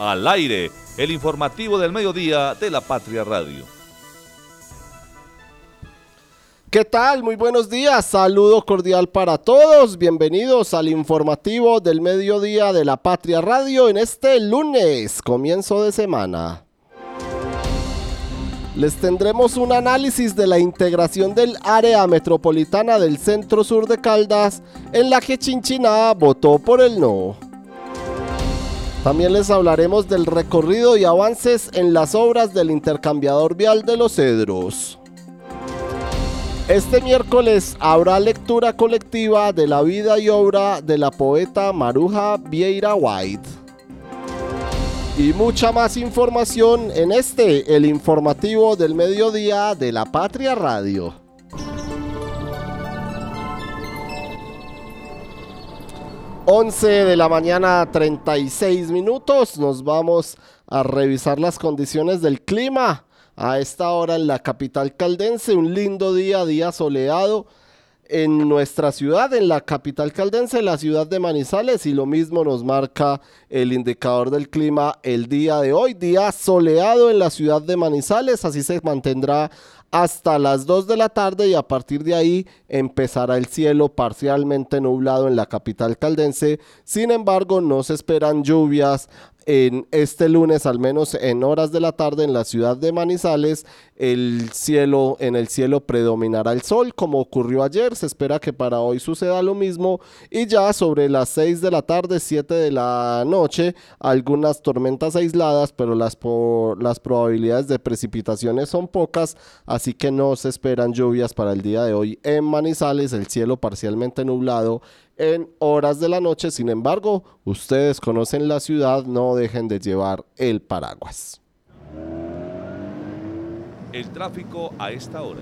Al aire, el informativo del mediodía de la Patria Radio. ¿Qué tal? Muy buenos días. Saludo cordial para todos. Bienvenidos al informativo del mediodía de la Patria Radio en este lunes, comienzo de semana. Les tendremos un análisis de la integración del área metropolitana del centro sur de Caldas, en la que Chinchiná votó por el no. También les hablaremos del recorrido y avances en las obras del intercambiador vial de los Cedros. Este miércoles habrá lectura colectiva de la vida y obra de la poeta Maruja Vieira White. Y mucha más información en este, el informativo del mediodía de la Patria Radio. Once de la mañana, 36 minutos. Nos vamos a revisar las condiciones del clima a esta hora en la capital caldense. Un lindo día, día soleado en nuestra ciudad, en la capital caldense, la ciudad de Manizales, y lo mismo nos marca el indicador del clima el día de hoy, día soleado en la ciudad de Manizales, así se mantendrá hasta las 2 de la tarde y a partir de ahí empezará el cielo parcialmente nublado en la capital caldense. Sin embargo, no se esperan lluvias en este lunes, al menos en horas de la tarde en la ciudad de Manizales, el cielo, en el cielo predominará el sol, como ocurrió ayer. Se espera que para hoy suceda lo mismo. Y ya sobre las 6 de la tarde, 7 de la noche, algunas tormentas aisladas, pero las, las probabilidades de precipitaciones son pocas, así que no se esperan lluvias para el día de hoy en Manizales, el cielo parcialmente nublado en horas de la noche. Sin embargo, ustedes conocen la ciudad, no dejen de llevar el paraguas. El tráfico a esta hora.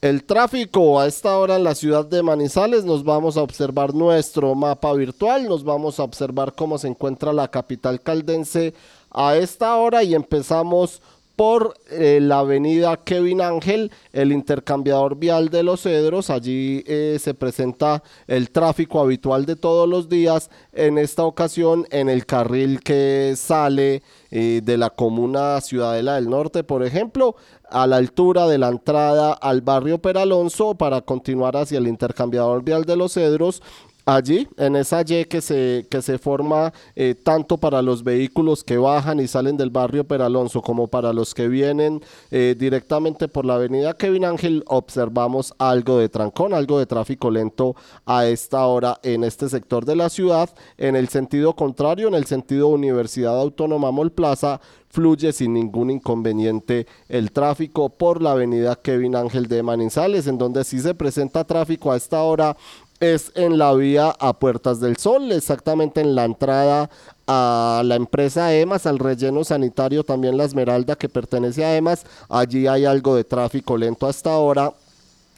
El tráfico a esta hora en la ciudad de Manizales nos vamos a observar nuestro mapa virtual, nos vamos a observar cómo se encuentra la capital caldense a esta hora y empezamos por eh, la avenida Kevin Ángel, el intercambiador vial de los Cedros. Allí eh, se presenta el tráfico habitual de todos los días. En esta ocasión, en el carril que sale eh, de la comuna Ciudadela del Norte, por ejemplo, a la altura de la entrada al barrio Peralonso para continuar hacia el intercambiador vial de los Cedros allí, en esa Y que se, que se forma eh, tanto para los vehículos que bajan y salen del barrio Peralonso como para los que vienen eh, directamente por la avenida Kevin Ángel, observamos algo de trancón, algo de tráfico lento a esta hora en este sector de la ciudad. En el sentido contrario, en el sentido Universidad Autónoma Mol Plaza, fluye sin ningún inconveniente el tráfico por la avenida Kevin Ángel de Manizales, en donde sí se presenta tráfico a esta hora es en la vía a Puertas del Sol, exactamente en la entrada a la empresa EMAS, al relleno sanitario, también la Esmeralda que pertenece a EMAS. Allí hay algo de tráfico lento hasta ahora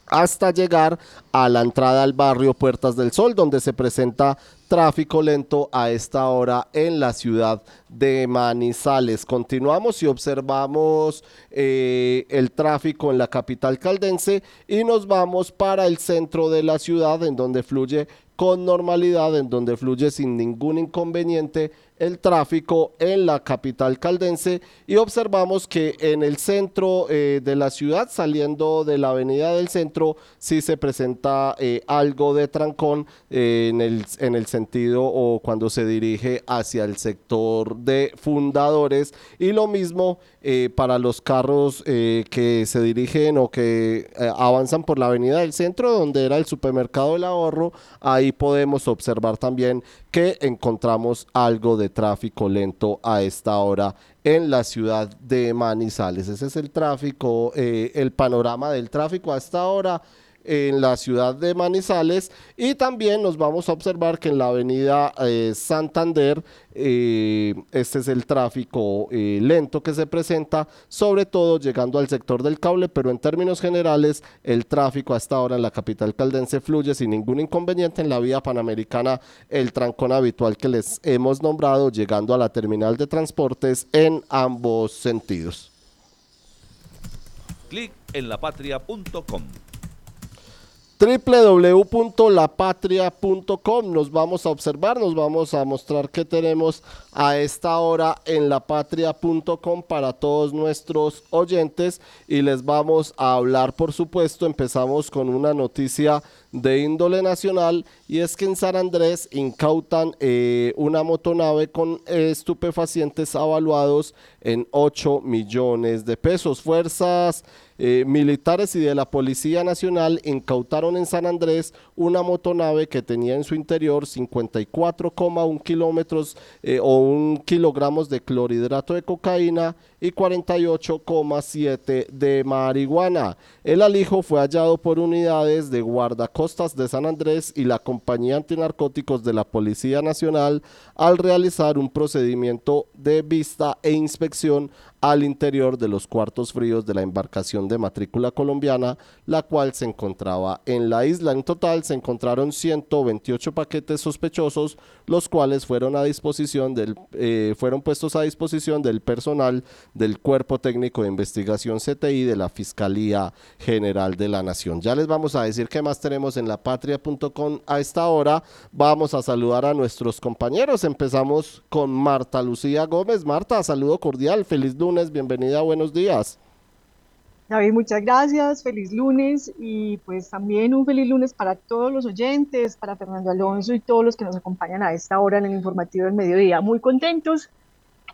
hasta llegar a la entrada al barrio Puertas del Sol, donde se presenta tráfico lento a esta hora en la ciudad de Manizales. Continuamos y observamos eh, el tráfico en la capital caldense y nos vamos para el centro de la ciudad en donde fluye con normalidad, en donde fluye sin ningún inconveniente el tráfico en la capital caldense y observamos que en el centro eh, de la ciudad, saliendo de la avenida del centro, sí se presenta eh, algo de trancón eh, en, el, en el sentido o cuando se dirige hacia el sector de fundadores. Y lo mismo para los carros que se dirigen o que avanzan por la avenida del centro donde era el supermercado del ahorro, ahí podemos observar también que encontramos algo de tráfico lento a esta hora en la ciudad de Manizales. Ese es el tráfico, eh, el panorama del tráfico a esta hora en la ciudad de Manizales. Y también nos vamos a observar que en la avenida eh, Santander eh, este es el tráfico eh, lento que se presenta sobre todo llegando al sector del cable pero en términos generales el tráfico hasta ahora en la capital caldense fluye sin ningún inconveniente. En la vía panamericana el trancón habitual que les hemos nombrado llegando a la terminal de transportes en ambos sentidos. Clic www.lapatria.com. Nos vamos a observar, nos vamos a mostrar qué tenemos a esta hora en lapatria.com para todos nuestros oyentes y les vamos a hablar, por supuesto, empezamos con una noticia de índole nacional y es que en San Andrés incautan eh, una motonave con estupefacientes avaluados en 8 millones de pesos. Fuerzas eh, militares y de la Policía Nacional incautaron en San Andrés una motonave que tenía en su interior 54,1 kilómetros eh, o un kilogramos de clorhidrato de cocaína y 48,7 de marihuana. El alijo fue hallado por unidades de guardacostas de San Andrés y la compañía antinarcóticos de la Policía Nacional al realizar un procedimiento de vista e inspección al interior de los cuartos fríos de la embarcación de matrícula colombiana, la cual se encontraba en la isla. En total se encontraron 128 paquetes sospechosos, los cuales fueron a disposición del, eh, fueron puestos a disposición del personal del Cuerpo Técnico de Investigación CTI de la Fiscalía General de la Nación. Ya les vamos a decir qué más tenemos en lapatria.com a esta hora. Vamos a saludar a nuestros compañeros. Empezamos con Marta Lucía Gómez. Marta, saludo cordial, feliz lunes bienvenida, buenos días. David, muchas gracias, feliz lunes y pues también un feliz lunes para todos los oyentes, para Fernando Alonso y todos los que nos acompañan a esta hora en el informativo del mediodía. Muy contentos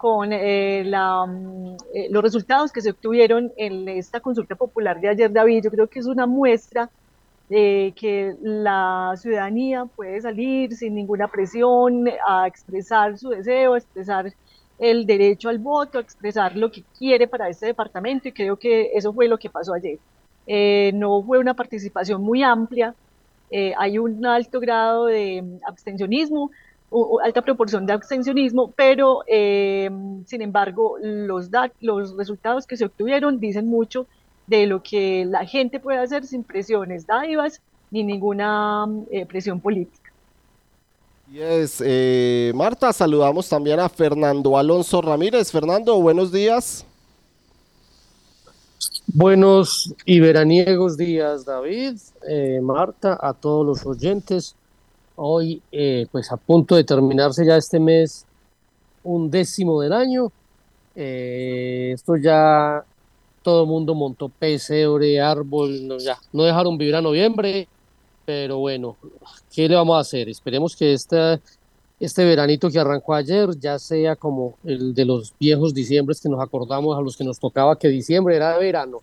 con eh, la, mm, eh, los resultados que se obtuvieron en esta consulta popular de ayer, David. Yo creo que es una muestra de que la ciudadanía puede salir sin ninguna presión a expresar su deseo, a expresar el derecho al voto, a expresar lo que quiere para este departamento y creo que eso fue lo que pasó ayer. Eh, no fue una participación muy amplia, eh, hay un alto grado de abstencionismo, o, alta proporción de abstencionismo, pero eh, sin embargo los, los resultados que se obtuvieron dicen mucho de lo que la gente puede hacer sin presiones dádivas ni ninguna presión política. Y es, eh, Marta, saludamos también a Fernando Alonso Ramírez. Fernando, buenos días. Buenos y veraniegos días, David, eh, Marta, a todos los oyentes. Hoy, eh, pues a punto de terminarse ya este mes, un décimo del año. esto ya todo el mundo montó pesebre, árbol, no, ya no dejaron vivir a noviembre pero bueno, ¿qué le vamos a hacer? Esperemos que este, este veranito que arrancó ayer ya sea como el de los viejos diciembres que nos acordamos a los que nos tocaba que diciembre era verano.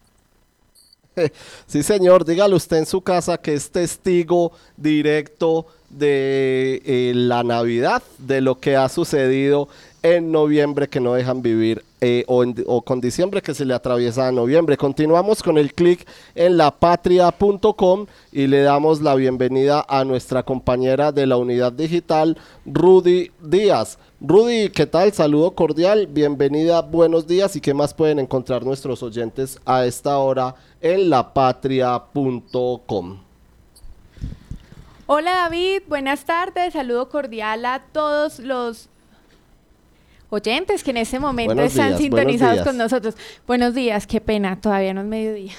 Sí, señor, dígale usted en su casa que es testigo directo de eh, la Navidad, de lo que ha sucedido en noviembre que no dejan vivir eh, o, con diciembre que se le atraviesa a noviembre. Continuamos con el clic en lapatria.com y le damos la bienvenida a nuestra compañera de la unidad digital, Rudy Díaz. Rudy, ¿qué tal? Saludo cordial, bienvenida, buenos días y qué más pueden encontrar nuestros oyentes a esta hora en lapatria.com. Hola David, buenas tardes, saludo cordial a todos los oyentes que en este momento están sintonizados con nosotros. Buenos días, qué pena, todavía no es mediodía.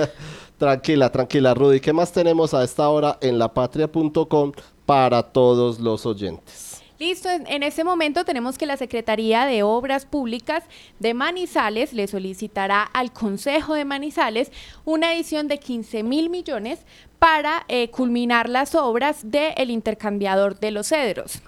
tranquila, tranquila, Rudy. ¿Qué más tenemos a esta hora en lapatria.com para todos los oyentes? Listo, en, este momento tenemos que la Secretaría de Obras Públicas de Manizales le solicitará al Consejo de Manizales una edición de 15 mil millones para eh, culminar las obras del intercambiador de los cedros.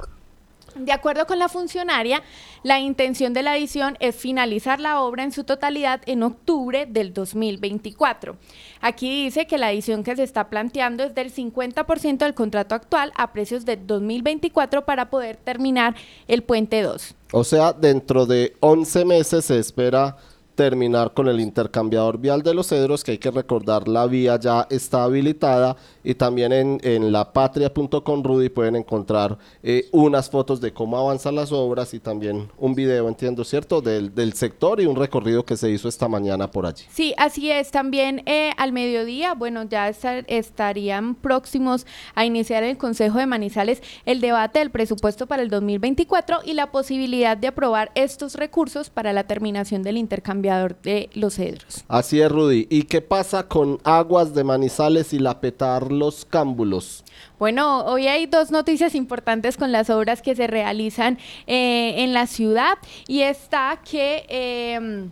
De acuerdo con la funcionaria, la intención de la edición es finalizar la obra en su totalidad en octubre del 2024. Aquí dice que la edición que se está planteando es del 50% del contrato actual a precios de 2024 para poder terminar el puente 2. O sea, dentro de 11 meses se espera terminar con el intercambiador vial de los cedros, que hay que recordar la vía ya está habilitada y también en, en lapatria.com Rudy pueden encontrar eh, unas fotos de cómo avanzan las obras y también un video, entiendo, ¿cierto? Del, del sector y un recorrido que se hizo esta mañana por allí. Sí, así es. También eh, al mediodía, bueno, ya estarían próximos a iniciar el Consejo de Manizales el debate del presupuesto para el 2024 y la posibilidad de aprobar estos recursos para la terminación del intercambio cambiador de Los Cedros. Así es, Rudy. ¿Y qué pasa con Aguas de Manizales y la Petar Los Cámbulos? Bueno, hoy hay dos noticias importantes con las obras que se realizan eh, en la ciudad y está que em,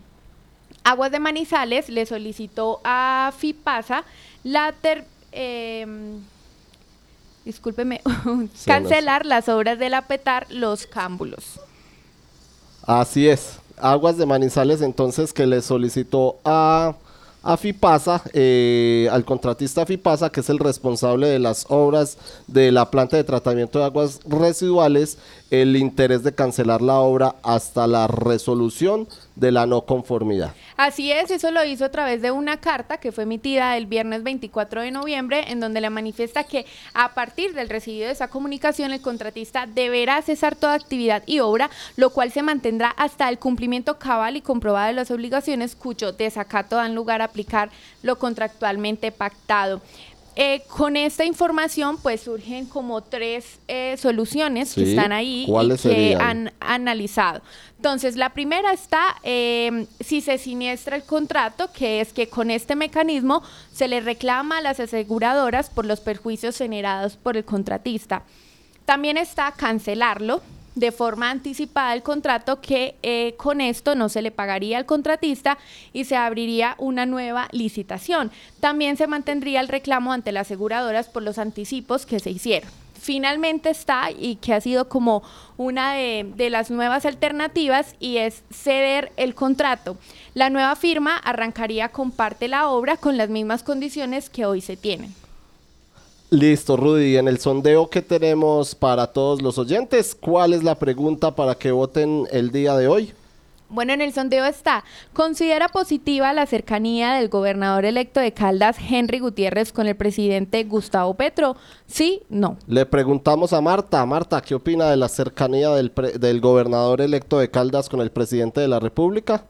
Aguas de Manizales le solicitó a FIPASA la ter, em, discúlpeme, cancelar las obras de la Petar Los Cámbulos. Así es. Aguas de Manizales entonces que le solicitó a, a FIPASA, eh, al contratista FIPASA, que es el responsable de las obras de la planta de tratamiento de aguas residuales, el interés de cancelar la obra hasta la resolución de la no conformidad. Así es, eso lo hizo a través de una carta que fue emitida el viernes 24 de noviembre, en donde le manifiesta que a partir del recibido de esa comunicación, el contratista deberá cesar toda actividad y obra, lo cual se mantendrá hasta el cumplimiento cabal y comprobado de las obligaciones cuyo desacato dan lugar a aplicar lo contractualmente pactado. Eh, con esta información, pues surgen como tres eh, soluciones que están ahí y ¿cuáles que serían? han analizado. Entonces, la primera está eh, si se siniestra el contrato, que es que con este mecanismo se le reclama a las aseguradoras por los perjuicios generados por el contratista. También está cancelarlo de forma anticipada el contrato que eh, con esto no se le pagaría al contratista y se abriría una nueva licitación. También se mantendría el reclamo ante las aseguradoras por los anticipos que se hicieron. Finalmente está y que ha sido como una de, las nuevas alternativas y es ceder el contrato. La nueva firma arrancaría con parte la obra con las mismas condiciones que hoy se tienen. Listo, Rudy. En el sondeo que tenemos para todos los oyentes, ¿cuál es la pregunta para que voten el día de hoy? Bueno, en el sondeo está, ¿considera positiva la cercanía del gobernador electo de Caldas, Henry Gutiérrez, con el presidente Gustavo Petro? Sí, no. Le preguntamos a Marta. Marta, ¿qué opina de la cercanía del, pre- del gobernador electo de Caldas con el presidente de la República?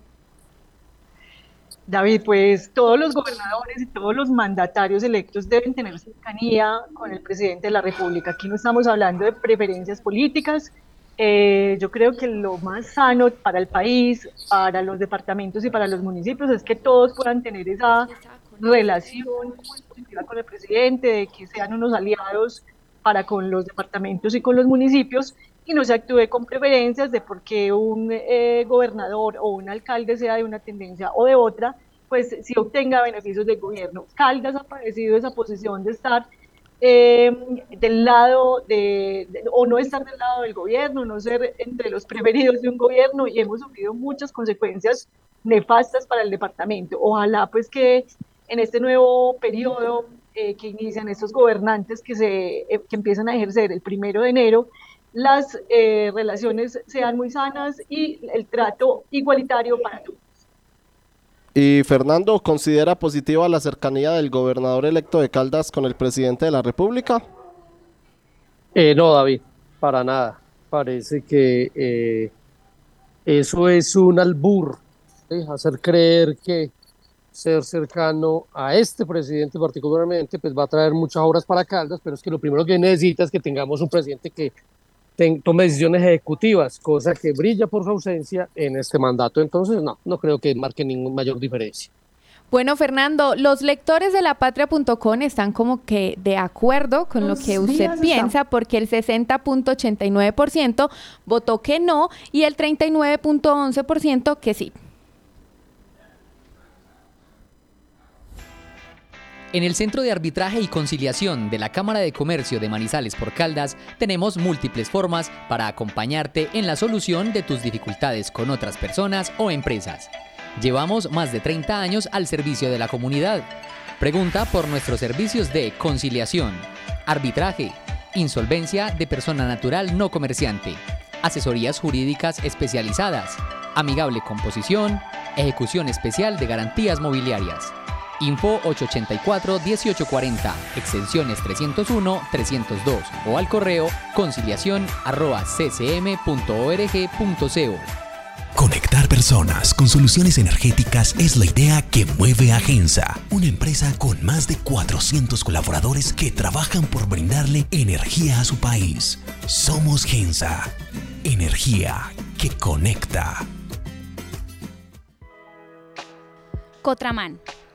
David, pues todos los gobernadores y todos los mandatarios electos deben tener cercanía con el presidente de la República. Aquí no estamos hablando de preferencias políticas. Eh, yo creo que lo más sano para el país, para los departamentos y para los municipios es que todos puedan tener esa relación positiva con el presidente, de que sean unos aliados para con los departamentos y con los municipios y no se actúe con preferencias de por qué un eh, gobernador o un alcalde sea de una tendencia o de otra, pues si obtenga beneficios del gobierno. Caldas ha padecido esa posición de estar eh, del lado de, de- o no estar del lado del gobierno, no ser entre los preferidos de un gobierno y hemos sufrido muchas consecuencias nefastas para el departamento. Ojalá pues que en este nuevo periodo eh, que inician estos gobernantes que, se, eh, que empiezan a ejercer el primero de enero, las eh, relaciones sean muy sanas y el trato igualitario para todos. Y Fernando, ¿considera positiva la cercanía del gobernador electo de Caldas con el presidente de la República? Eh, no, David, para nada. Parece que eh, eso es un albur, ¿sí? hacer creer que ser cercano a este presidente particularmente, pues va a traer muchas obras para Caldas, pero es que lo primero que necesita es que tengamos un presidente que tome decisiones ejecutivas, cosa que brilla por su ausencia en este mandato. Entonces, no, no creo que marque ninguna mayor diferencia. Bueno, Fernando, los lectores de lapatria.com están como que de acuerdo con lo que usted piensa porque el 60.89% votó que no y el 39.11% que sí. En el Centro de Arbitraje y Conciliación de la Cámara de Comercio de Manizales por Caldas tenemos múltiples formas para acompañarte en la solución de tus dificultades con otras personas o empresas. Llevamos más de 30 años al servicio de la comunidad. Pregunta por nuestros servicios de conciliación, arbitraje, insolvencia de persona natural no comerciante, asesorías jurídicas especializadas, amigable composición, ejecución especial de garantías mobiliarias. Info 884-1840, extensiones 301, 302 o al correo conciliación arroba ccm.org.co. Conectar personas con soluciones energéticas es la idea que mueve a Gensa, una empresa con más de 400 colaboradores que trabajan por brindarle energía a su país. Somos Gensa, energía que conecta. Cotraman,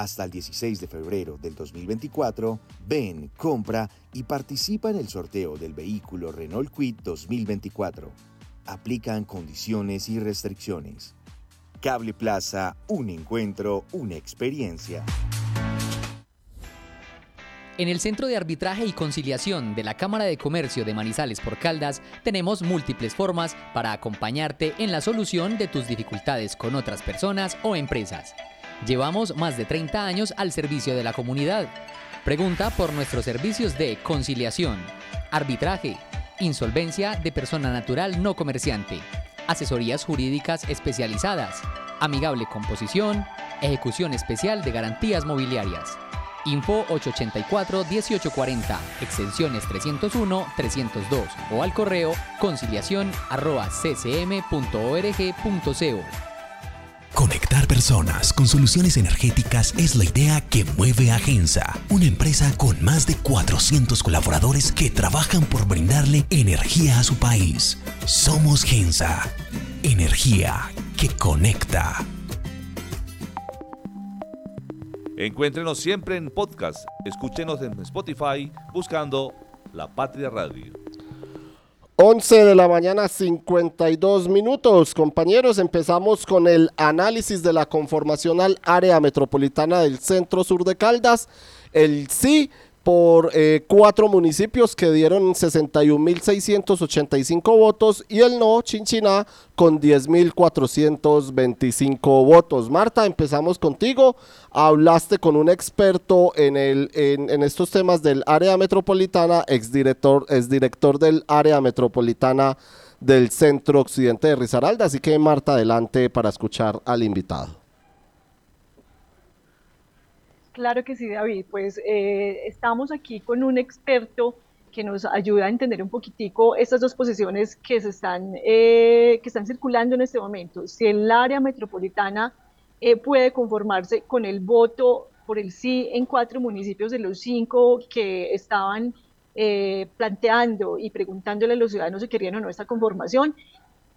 hasta el 16 de febrero del 2024, ven, compra y participa en el sorteo del vehículo Renault Quid 2024. Aplican condiciones y restricciones. Cable Plaza, un encuentro, una experiencia. En el Centro de Arbitraje y Conciliación de la Cámara de Comercio de Manizales por Caldas tenemos múltiples formas para acompañarte en la solución de tus dificultades con otras personas o empresas. Llevamos más de 30 años al servicio de la comunidad. Pregunta por nuestros servicios de conciliación, arbitraje, insolvencia de persona natural no comerciante, asesorías jurídicas especializadas, amigable composición, ejecución especial de garantías mobiliarias. Info 884-1840, extensiones 301-302 o al correo conciliación Conectar personas con soluciones energéticas es la idea que mueve a Gensa, una empresa con más de 400 colaboradores que trabajan por brindarle energía a su país. Somos Gensa, energía que conecta. Encuéntrenos siempre en podcast. Escúchenos en Spotify buscando La Patria Radio. 11 de la mañana, 52 minutos. Compañeros, empezamos con el análisis de la conformación al área metropolitana del centro sur de Caldas. El sí por eh, cuatro municipios que dieron 61.685 votos y el no, Chinchiná, con 10.425 votos. Marta, empezamos contigo. Hablaste con un experto en, el, en, estos temas del área metropolitana, exdirector, exdirector del área metropolitana del centro occidente de Risaralda. Así que, Marta, adelante para escuchar al invitado. Claro que sí, David. Pues eh, estamos aquí con un experto que nos ayuda a entender un poquitico estas dos posiciones que se están, eh, que están circulando en este momento. Si el área metropolitana eh, puede conformarse con el voto por el sí en cuatro municipios de los cinco que estaban planteando y preguntándole a los ciudadanos si querían o no esta conformación.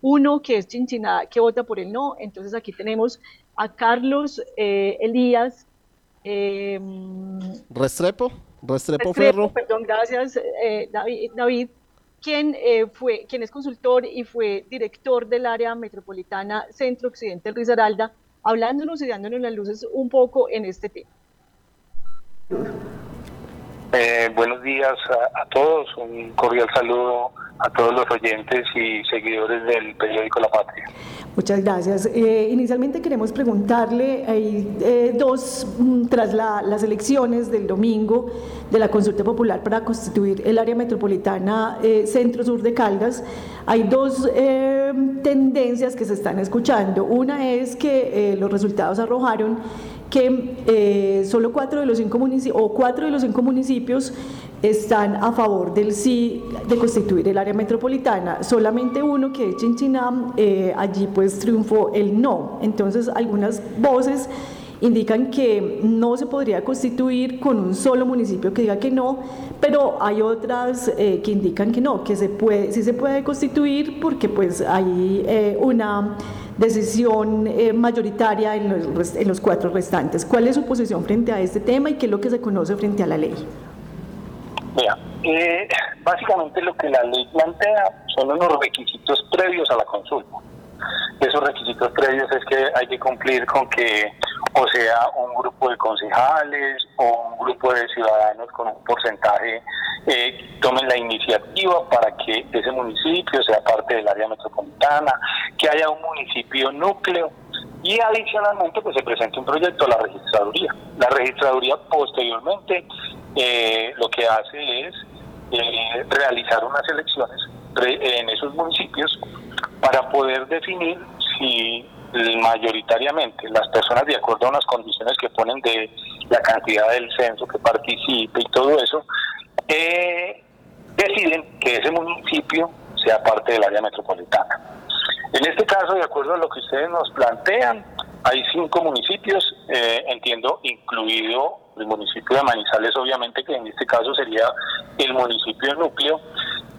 Uno que es Chinchiná, que vota por el no. Entonces aquí tenemos a Carlos Elías eh, Restrepo, Restrepo, Ferro. Perdón, gracias, eh, David, David quien, eh, fue, quien es consultor y fue director del área metropolitana Centro Occidente del Risaralda, hablándonos y dándonos las luces un poco en este tema. Eh, buenos días a, todos, un cordial saludo a todos los oyentes y seguidores del periódico La Patria. Muchas gracias. Eh, inicialmente queremos preguntarle, hay eh, dos, mm, tras la, las elecciones del domingo de la consulta popular para constituir el área metropolitana eh, centro-sur de Caldas, hay dos eh, tendencias que se están escuchando. Una es que eh, los resultados arrojaron que eh, solo cuatro de los cinco municipios o cuatro de los cinco municipios están a favor del sí de constituir el área metropolitana. Solamente uno que es Chinchiná, eh, allí pues triunfó el no. Entonces algunas voces indican que no se podría constituir con un solo municipio que diga que no, pero hay otras eh, que indican que no, que se puede, sí se puede constituir porque pues hay eh, una decisión eh, mayoritaria en los, en los cuatro restantes. ¿Cuál es su posición frente a este tema y qué es lo que se conoce frente a la ley? Mira, eh, básicamente lo que la ley plantea son unos requisitos previos a la consulta. Esos requisitos previos es que hay que cumplir con que o sea un grupo de concejales o un grupo de ciudadanos con un porcentaje eh, tomen la iniciativa para que ese municipio sea parte del área metropolitana, que haya un municipio núcleo y adicionalmente pues se presenta un proyecto a la registraduría. La registraduría posteriormente eh, lo que hace es eh, realizar unas elecciones en esos municipios para poder definir si mayoritariamente las personas de acuerdo a unas condiciones que ponen de la cantidad del censo que participe y todo eso, eh, deciden que ese municipio sea parte del área metropolitana. En este caso, de acuerdo a lo que ustedes nos plantean, hay cinco municipios, eh, entiendo, incluido el municipio de Manizales, obviamente, que en este caso sería el municipio núcleo,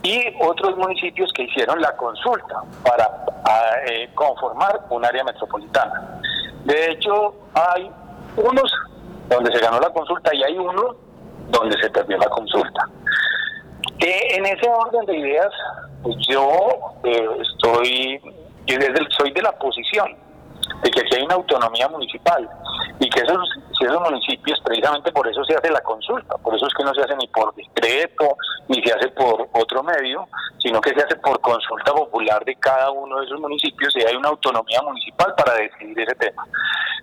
y otros municipios que hicieron la consulta para eh, conformar un área metropolitana. De hecho, hay unos donde se ganó la consulta y hay uno donde se perdió la consulta. Eh, en ese orden de ideas, yo eh, estoy, desde, soy de la posición de que aquí hay una autonomía municipal y que esos, esos municipios, precisamente por eso se hace la consulta, por eso es que no se hace ni por decreto, ni se hace por otro medio, sino que se hace por consulta popular de cada uno de esos municipios y hay una autonomía municipal para decidir ese tema.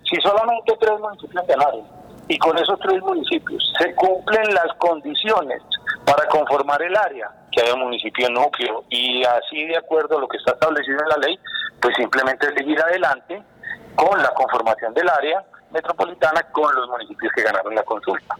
Si solamente tres municipios ganaron y con esos tres municipios se cumplen las condiciones para conformar el área, que haya un municipio núcleo y así de acuerdo a lo que está establecido en la ley, pues simplemente seguir adelante con la conformación del área metropolitana con los municipios que ganaron la consulta.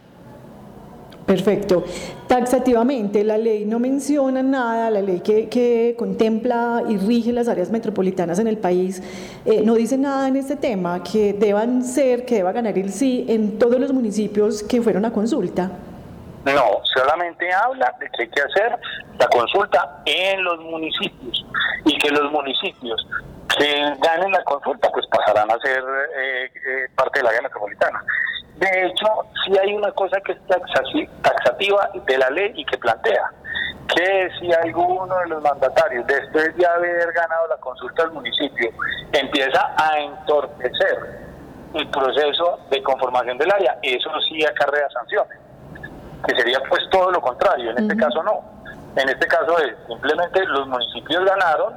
Perfecto. Taxativamente, la ley no menciona nada, la ley que, contempla y rige las áreas metropolitanas en el país, eh, no dice nada en este tema, que deban ser, que deba ganar el sí en todos los municipios que fueron a consulta. No, solamente habla de que hay que hacer la consulta en los municipios y que los municipios que ganen la consulta pues pasarán a ser eh, eh, parte de la área metropolitana. De hecho, sí hay una cosa que es taxativa de la ley y que plantea que si alguno de los mandatarios, después de haber ganado la consulta del municipio, empieza a entorpecer el proceso de conformación del área, eso sí acarrea sanciones, que sería pues todo lo contrario, en este caso no. En este caso es simplemente los municipios ganaron,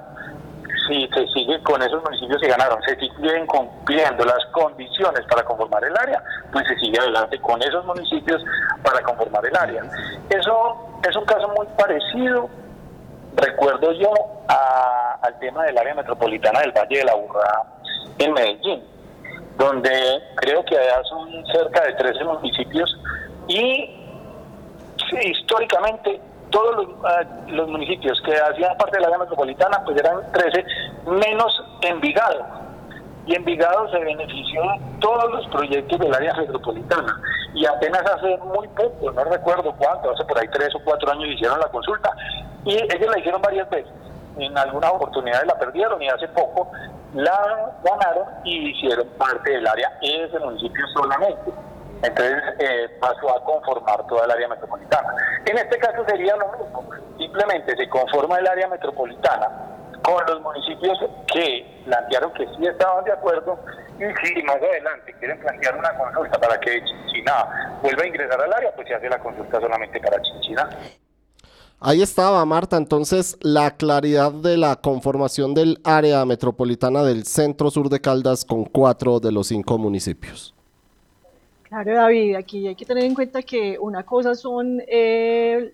si se sigue con esos municipios que ganaron, se siguen cumpliendo las condiciones para conformar el área, pues se sigue adelante con esos municipios para conformar el área. Eso es un caso muy parecido, recuerdo yo, al tema del área metropolitana del Valle de la Burra en Medellín, donde creo que allá son cerca de 13 municipios y históricamente todos ah, los, municipios que hacían parte de la área metropolitana, pues eran 13, menos Envigado. Y Envigado se benefició de todos los proyectos del área metropolitana. Y apenas hace muy poco, no recuerdo cuánto, hace por ahí tres o cuatro años hicieron la consulta. Y ellos la hicieron varias veces. En algunas oportunidades la perdieron y hace poco la ganaron y hicieron parte del área ese municipio solamente. Entonces eh, pasó a conformar toda el área metropolitana. En este caso sería lo mismo, simplemente se conforma el área metropolitana con los municipios que plantearon que sí estaban de acuerdo y si más adelante quieren plantear una consulta para que Chinchiná vuelva a ingresar al área, pues se hace la consulta solamente para Chinchiná. Ahí estaba, Marta. Entonces, la claridad de la conformación del área metropolitana del centro sur de Caldas con cuatro de los cinco municipios. Claro, David, aquí hay que tener en cuenta que una cosa son eh,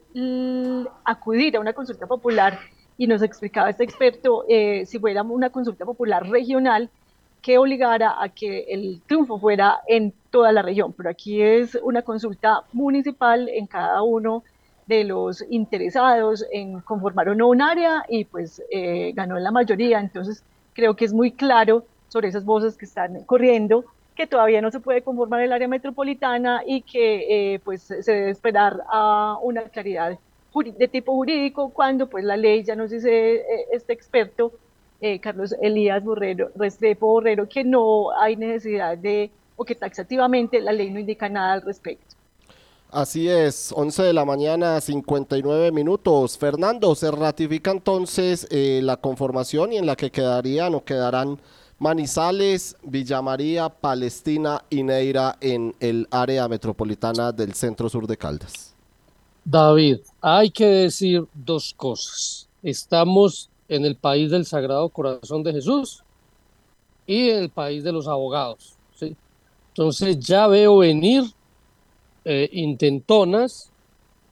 acudir a una consulta popular y nos explicaba este experto, eh, si fuera una consulta popular regional, que obligara a que el triunfo fuera en toda la región, pero aquí es una consulta municipal en cada uno de los interesados en conformar o no un área y pues eh, ganó en la mayoría, entonces creo que es muy claro sobre esas voces que están corriendo que todavía no se puede conformar el área metropolitana y que eh, pues se debe esperar a una claridad de tipo jurídico cuando pues la ley ya nos dice eh, este experto eh, Carlos Elías Borrero, Restrepo Borrero que no hay necesidad de o que taxativamente la ley no indica nada al respecto. Así es, 11 de la mañana, 59 minutos. Fernando, se ratifica entonces la conformación y en la que quedarían o quedarán Manizales, Villa María, Palestina y Neira en el área metropolitana del centro sur de Caldas. David, hay que decir dos cosas. Estamos en el país del Sagrado Corazón de Jesús y el país de los abogados. Entonces ya veo venir eh, intentonas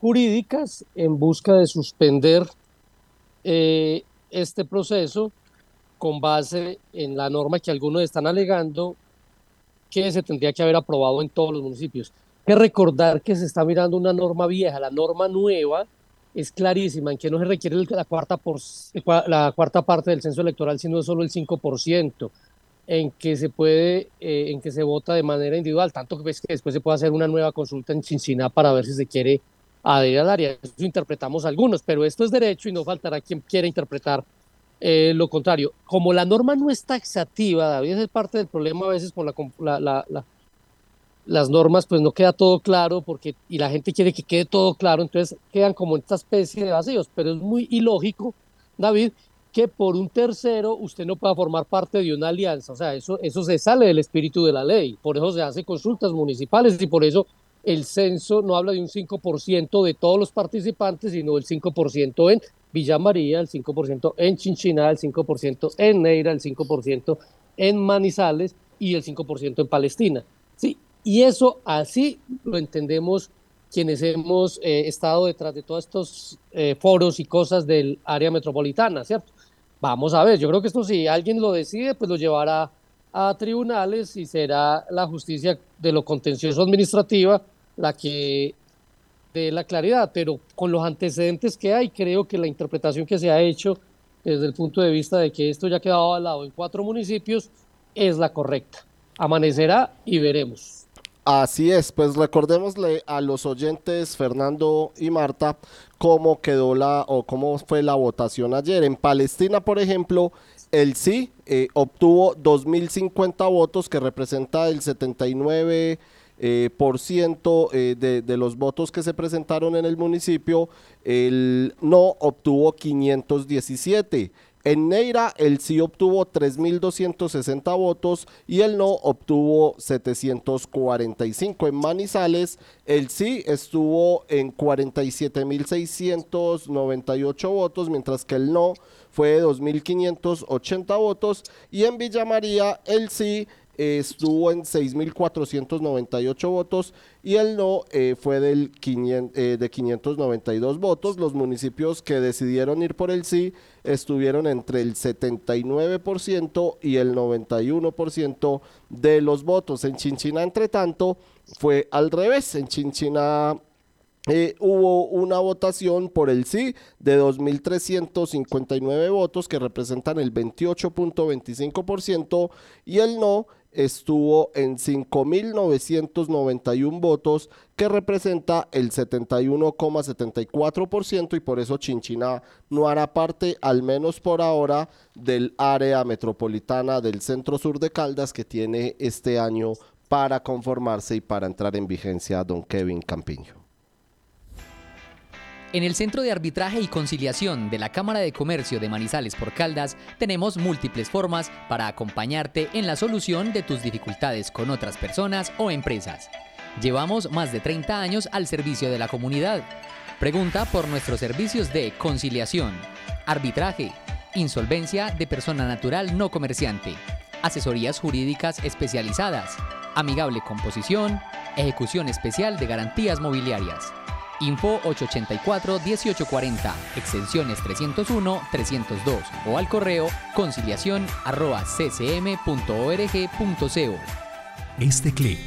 jurídicas en busca de suspender eh, este proceso con base en la norma que algunos están alegando que se tendría que haber aprobado en todos los municipios. Hay que recordar que se está mirando una norma vieja, la norma nueva es clarísima en que no se requiere la cuarta, por, la cuarta parte del censo electoral, sino solo el 5%, en que se puede, eh, en que se vota de manera individual, tanto que, ves que después se puede hacer una nueva consulta en Chinchiná para ver si se quiere adherir al área. Eso interpretamos algunos, pero esto es derecho y no faltará quien quiera interpretar eh, lo contrario. Como la norma no es taxativa, David, es parte del problema a veces la, la las normas pues no queda todo claro porque y la gente quiere que quede todo claro, entonces quedan como esta especie de vacíos, pero es muy ilógico, David, que por un tercero usted no pueda formar parte de una alianza, o sea, eso, eso se sale del espíritu de la ley, por eso se hace consultas municipales y por eso el censo no habla de un 5% de todos los participantes, sino del 5% en Villa María, el 5% en Chinchiná, el 5% en Neira, el 5% en Manizales y el 5% en Palestina. Sí, y eso así lo entendemos quienes hemos eh, estado detrás de todos estos eh, foros y cosas del área metropolitana, ¿cierto? Vamos a ver, yo creo que esto si alguien lo decide, pues lo llevará a tribunales y será la justicia de lo contencioso administrativa la que dé la claridad, pero con los antecedentes que hay, creo que la interpretación que se ha hecho desde el punto de vista de que esto ya ha quedado avalado en cuatro municipios es la correcta. Amanecerá y veremos. Así es, pues recordémosle a los oyentes Fernando y Marta cómo quedó la o cómo fue la votación ayer. En Palestina, por ejemplo, el sí eh, obtuvo 2.050 votos, que representa el 79 eh, por ciento eh, de, de, los votos que se presentaron en el municipio. El no obtuvo 517. En Neira el sí obtuvo 3.260 votos y el no obtuvo 745. En Manizales el sí estuvo en 47.698 votos, mientras que el no fue de 2.580 votos. Y en Villa María el sí estuvo en 6.498 votos y el no eh, fue del eh, de 592 votos. Los municipios que decidieron ir por el sí estuvieron entre el 79% y el 91% de los votos. En Chinchina, entre tanto, fue al revés. En Chinchina eh, hubo una votación por el sí de 2.359 votos que representan el 28.25% y el no estuvo en 5.991 votos, que representa el 71,74% y por eso Chinchina no hará parte, al menos por ahora, del área metropolitana del centro sur de Caldas que tiene este año para conformarse y para entrar en vigencia don Kevin Campiño. En el Centro de Arbitraje y Conciliación de la Cámara de Comercio de Manizales por Caldas tenemos múltiples formas para acompañarte en la solución de tus dificultades con otras personas o empresas. Llevamos más de 30 años al servicio de la comunidad. Pregunta por nuestros servicios de conciliación, arbitraje, insolvencia de persona natural no comerciante, asesorías jurídicas especializadas, amigable composición, ejecución especial de garantías mobiliarias. Info 884-1840, extensiones 301, 302 o al correo conciliación ccm.org.co. Este clic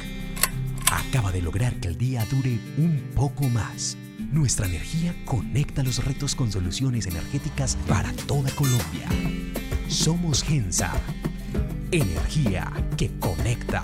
acaba de lograr que el día dure un poco más. Nuestra energía conecta los retos con soluciones energéticas para toda Colombia. Somos Gensa. Energía que conecta.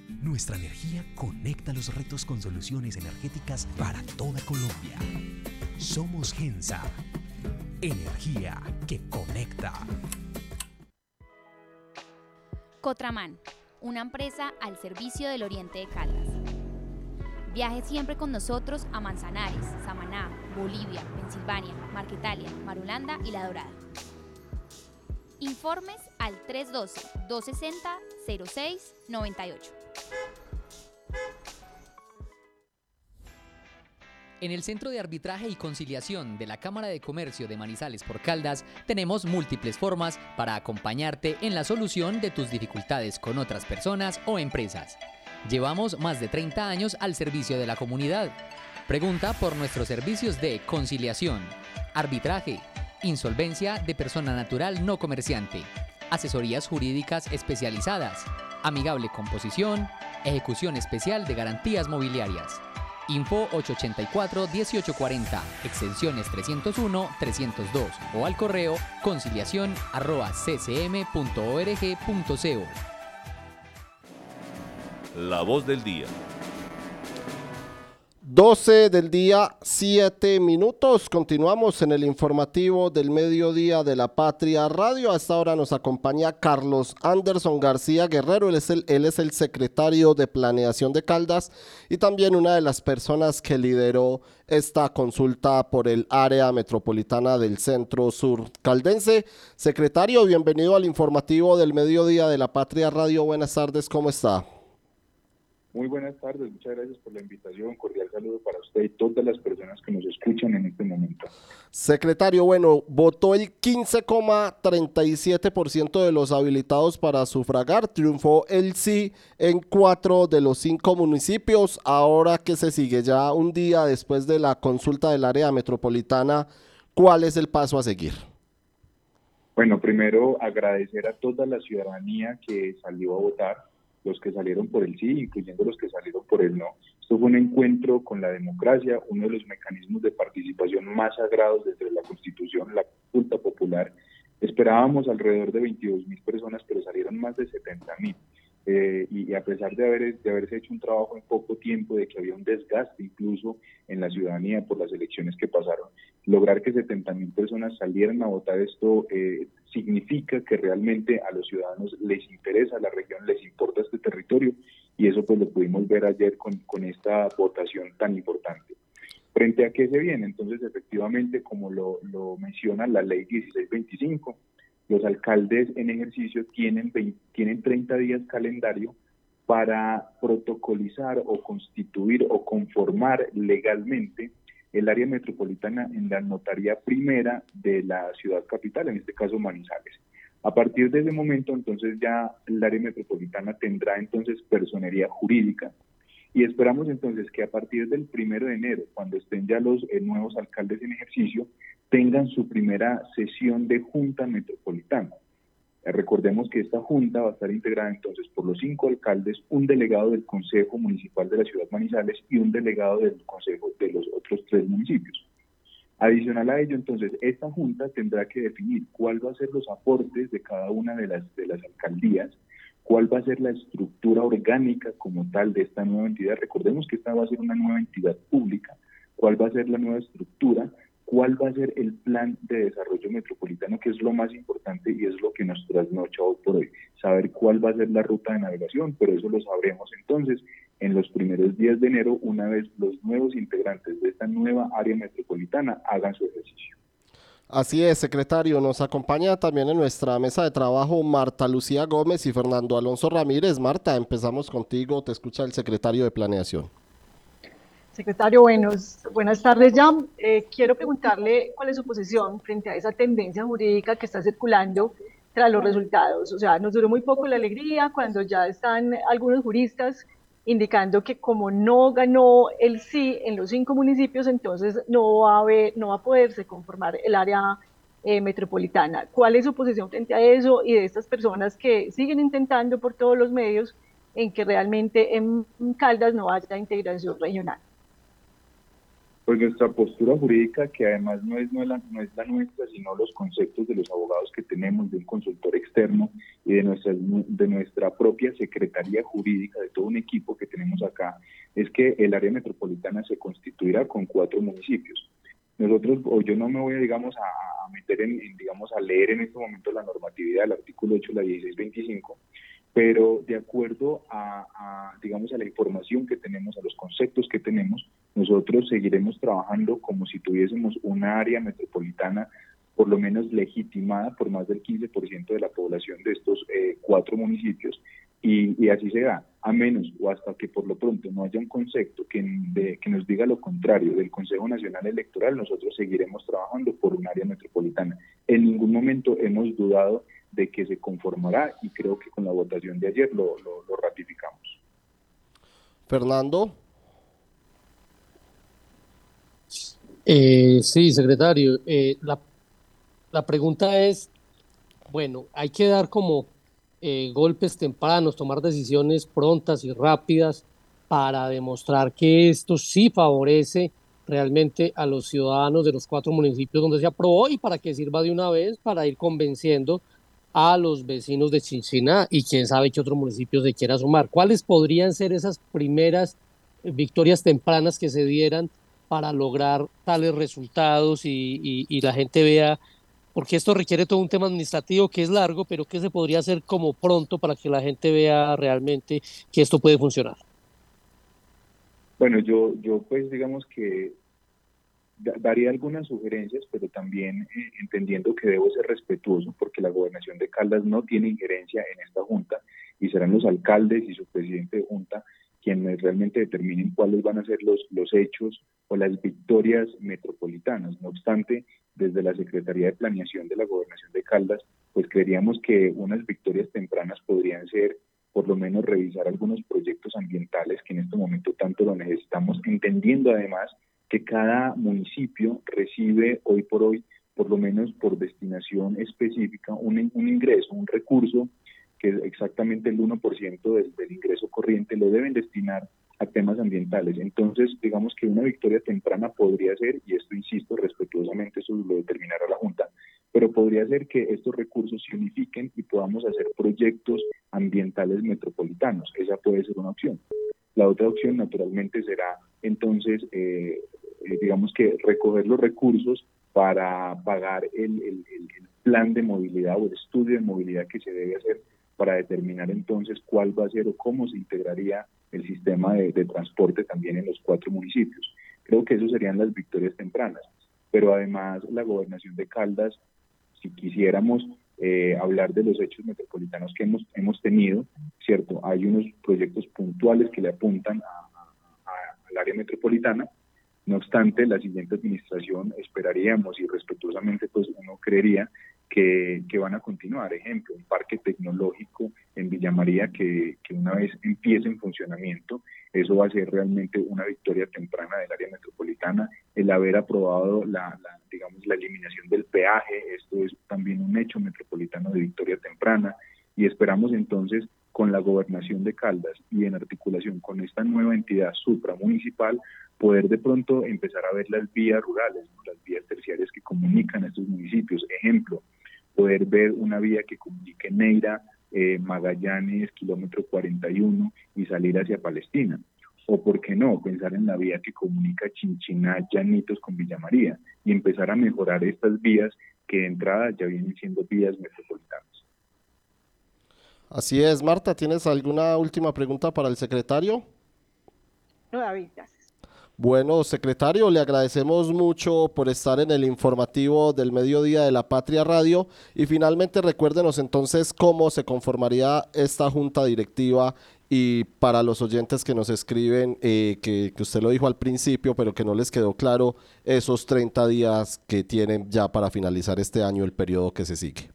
Nuestra energía conecta los retos con soluciones energéticas para toda Colombia. Somos Gensa. Energía que conecta. Cotraman, una empresa al servicio del Oriente de Caldas. Viaje siempre con nosotros a Manzanares, Samaná, Bolivia, Pensilvania, Marquetalia, Marulanda y La Dorada. Informes al 312-260-0698. En el Centro de Arbitraje y Conciliación de la Cámara de Comercio de Manizales por Caldas tenemos múltiples formas para acompañarte en la solución de tus dificultades con otras personas o empresas. Llevamos más de 30 años al servicio de la comunidad. Pregunta por nuestros servicios de conciliación, arbitraje, insolvencia de persona natural no comerciante, asesorías jurídicas especializadas, amigable composición, ejecución especial de garantías mobiliarias. Info 884-1840, extensiones 301, 302 o al correo conciliación arroba ccm.org.co. La voz del día. 12 del día, 7 minutos. Continuamos en el informativo del mediodía de la Patria Radio. A esta hora nos acompaña Carlos Anderson García Guerrero. Él es, el, él es el secretario de Planeación de Caldas y también una de las personas que lideró esta consulta por el área metropolitana del Centro Sur Caldense. Secretario, bienvenido al informativo del mediodía de la Patria Radio. Buenas tardes, ¿cómo está? Muy buenas tardes, muchas gracias por la invitación. Cordial saludo para usted y todas las personas que nos escuchan en este momento. Secretario, bueno, votó el 15,37% de los habilitados para sufragar. Triunfó el sí en cuatro de los cinco municipios. Ahora que se sigue ya un día después de la consulta del área metropolitana, ¿cuál es el paso a seguir? Bueno, primero agradecer a toda la ciudadanía que salió a votar los que salieron por el sí, incluyendo los que salieron por el no. Esto fue un encuentro con la democracia, uno de los mecanismos de participación más sagrados dentro de la Constitución, la consulta popular. Esperábamos alrededor de 22 mil personas, pero salieron más de 70 mil. Eh, y, a pesar de, haber, de haberse hecho un trabajo en poco tiempo, de que había un desgaste incluso en la ciudadanía por las elecciones que pasaron, lograr que 70 mil personas salieran a votar esto eh, significa que realmente a los ciudadanos les interesa la región, les importa este territorio y eso pues lo pudimos ver ayer con, con esta votación tan importante. Frente a qué se viene, entonces efectivamente como lo, lo menciona la ley 1625, los alcaldes en ejercicio tienen, tienen 30 días calendario para protocolizar o constituir o conformar legalmente el área metropolitana en la notaría primera de la ciudad capital, en este caso Manizales. A partir de ese momento, entonces ya el área metropolitana tendrá entonces personería jurídica y esperamos entonces que a partir del primero de enero, cuando estén ya los eh, nuevos alcaldes en ejercicio, tengan su primera sesión de junta metropolitana. Eh, recordemos que esta junta va a estar integrada entonces por los cinco alcaldes, un delegado del Consejo Municipal de la Ciudad Manizales y un delegado del Consejo de los otros tres municipios. Adicional a ello, entonces, esta junta tendrá que definir cuál va a ser los aportes de cada una de las, de las alcaldías, cuál va a ser la estructura orgánica como tal de esta nueva entidad. Recordemos que esta va a ser una nueva entidad pública cuál va a ser la nueva estructura, cuál va a ser el plan de desarrollo metropolitano, que es lo más importante y es lo que nos trasnocha hoy por hoy, saber cuál va a ser la ruta de navegación, pero eso lo sabremos entonces en los primeros días de enero, una vez los nuevos integrantes de esta nueva área metropolitana hagan su ejercicio. Así es, secretario. Nos acompaña también en nuestra mesa de trabajo Marta Lucía Gómez y Fernando Alonso Ramírez. Marta, empezamos contigo. Te escucha el secretario de Planeación. Secretario, buenos, buenas tardes ya. Eh, quiero preguntarle cuál es su posición frente a esa tendencia jurídica que está circulando tras los resultados. O sea, nos duró muy poco la alegría cuando ya están algunos juristas indicando que como no ganó el sí en los cinco municipios, entonces no va a, haber, no va a poderse conformar el área eh, metropolitana. ¿Cuál es su posición frente a eso y de estas personas que siguen intentando por todos los medios en que realmente en Caldas no haya integración regional? Pues nuestra postura jurídica, que además no es, no, la, no es la nuestra, sino los conceptos de los abogados que tenemos, de un consultor externo y de nuestra, de nuestra propia secretaría jurídica, de todo un equipo que tenemos acá, es que el área metropolitana se constituirá con cuatro municipios. Nosotros, o yo no me voy, digamos, a, meter en, digamos, a leer en este momento la normatividad del artículo 8 de la 1625, pero de acuerdo a, digamos, a la información que tenemos, a los conceptos que tenemos, nosotros seguiremos trabajando como si tuviésemos una área metropolitana por lo menos legitimada por más del 15% de la población de estos eh, cuatro municipios y, así será, a menos o hasta que por lo pronto no haya un concepto que, que nos diga lo contrario del Consejo Nacional Electoral, nosotros seguiremos trabajando por un área metropolitana. En ningún momento hemos dudado de que se conformará y creo que con la votación de ayer lo, lo, ratificamos. Fernando. Eh, sí, secretario. Eh, la, la, pregunta es, bueno, hay que dar como eh, golpes tempranos, tomar decisiones prontas y rápidas para demostrar que esto sí favorece realmente a los ciudadanos de los cuatro municipios donde se aprobó y para que sirva de una vez para ir convenciendo a los vecinos de Chinchina y quién sabe qué otro municipio se quiera sumar. ¿Cuáles podrían ser esas primeras eh, victorias tempranas que se dieran para lograr tales resultados y, la gente vea, porque esto requiere todo un tema administrativo que es largo, pero que se podría hacer como pronto para que la gente vea realmente que esto puede funcionar? Bueno, yo, yo pues digamos que daría algunas sugerencias, pero también eh, entendiendo que debo ser respetuoso porque la gobernación de Caldas no tiene injerencia en esta junta y serán los alcaldes y su presidente de junta quienes realmente determinen cuáles van a ser los, los hechos o las victorias metropolitanas. No obstante, desde la Secretaría de Planeación de la Gobernación de Caldas, pues creeríamos que unas victorias tempranas podrían ser por lo menos revisar algunos proyectos ambientales que en este momento tanto lo necesitamos, entendiendo además que cada municipio recibe hoy por hoy, por lo menos por destinación específica, un, ingreso, un recurso que exactamente el 1% del, del ingreso corriente, lo deben destinar a temas ambientales. Entonces, digamos que una victoria temprana podría ser, y esto insisto respetuosamente, eso lo determinará la Junta, pero podría ser que estos recursos se unifiquen y podamos hacer proyectos ambientales metropolitanos. Esa puede ser una opción. La otra opción, naturalmente, será entonces eh, eh, digamos que recoger los recursos para pagar el, plan de movilidad o el estudio de movilidad que se debe hacer para determinar entonces cuál va a ser o cómo se integraría el sistema de, transporte también en los cuatro municipios. Creo que eso serían las victorias tempranas. Pero además la gobernación de Caldas, si quisiéramos eh, hablar de los hechos metropolitanos que hemos, hemos tenido, ¿cierto? Hay unos proyectos puntuales que le apuntan al área metropolitana, no obstante, la siguiente administración esperaríamos y respetuosamente pues uno creería que, van a continuar. Ejemplo, un parque tecnológico en Villa María que, una vez empiece en funcionamiento, eso va a ser realmente una victoria temprana del área metropolitana. El haber aprobado la, digamos, la eliminación del peaje, esto es también un hecho metropolitano de victoria temprana y esperamos entonces con la gobernación de Caldas y en articulación con esta nueva entidad supramunicipal, poder de pronto empezar a ver las vías rurales, las vías terciarias que comunican estos municipios. Ejemplo, poder ver una vía que comunique Neira, eh, Magallanes, kilómetro 41 y salir hacia Palestina. O o por qué no, pensar en la vía que comunica Chinchiná, Llanitos con Villa María y empezar a mejorar estas vías que de entrada ya vienen siendo vías metropolitanas. Así es, Marta, ¿tienes alguna última pregunta para el secretario? No, David, gracias. Bueno, secretario, le agradecemos mucho por estar en el informativo del mediodía de la Patria Radio. Y finalmente recuérdenos entonces cómo se conformaría esta junta directiva. Y para los oyentes que nos escriben, eh, que, usted lo dijo al principio, pero que no les quedó claro, esos 30 días que tienen ya para finalizar este año, el periodo que se sigue.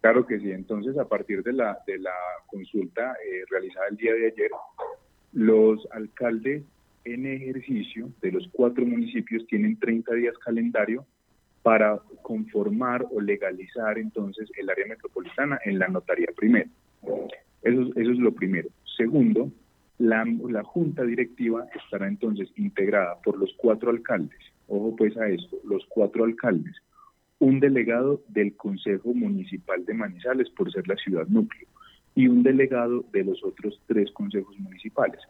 Claro que sí, entonces a partir de la, de la consulta eh, realizada el día de ayer, los alcaldes en ejercicio de los cuatro municipios tienen 30 días calendario para conformar o legalizar entonces el área metropolitana en la notaría primero. Eso, es lo primero. Segundo, la, la, junta directiva estará entonces integrada por los cuatro alcaldes. Ojo pues a esto, los cuatro alcaldes. Un delegado del Consejo Municipal de Manizales por ser la ciudad núcleo y un delegado de los otros tres consejos municipales.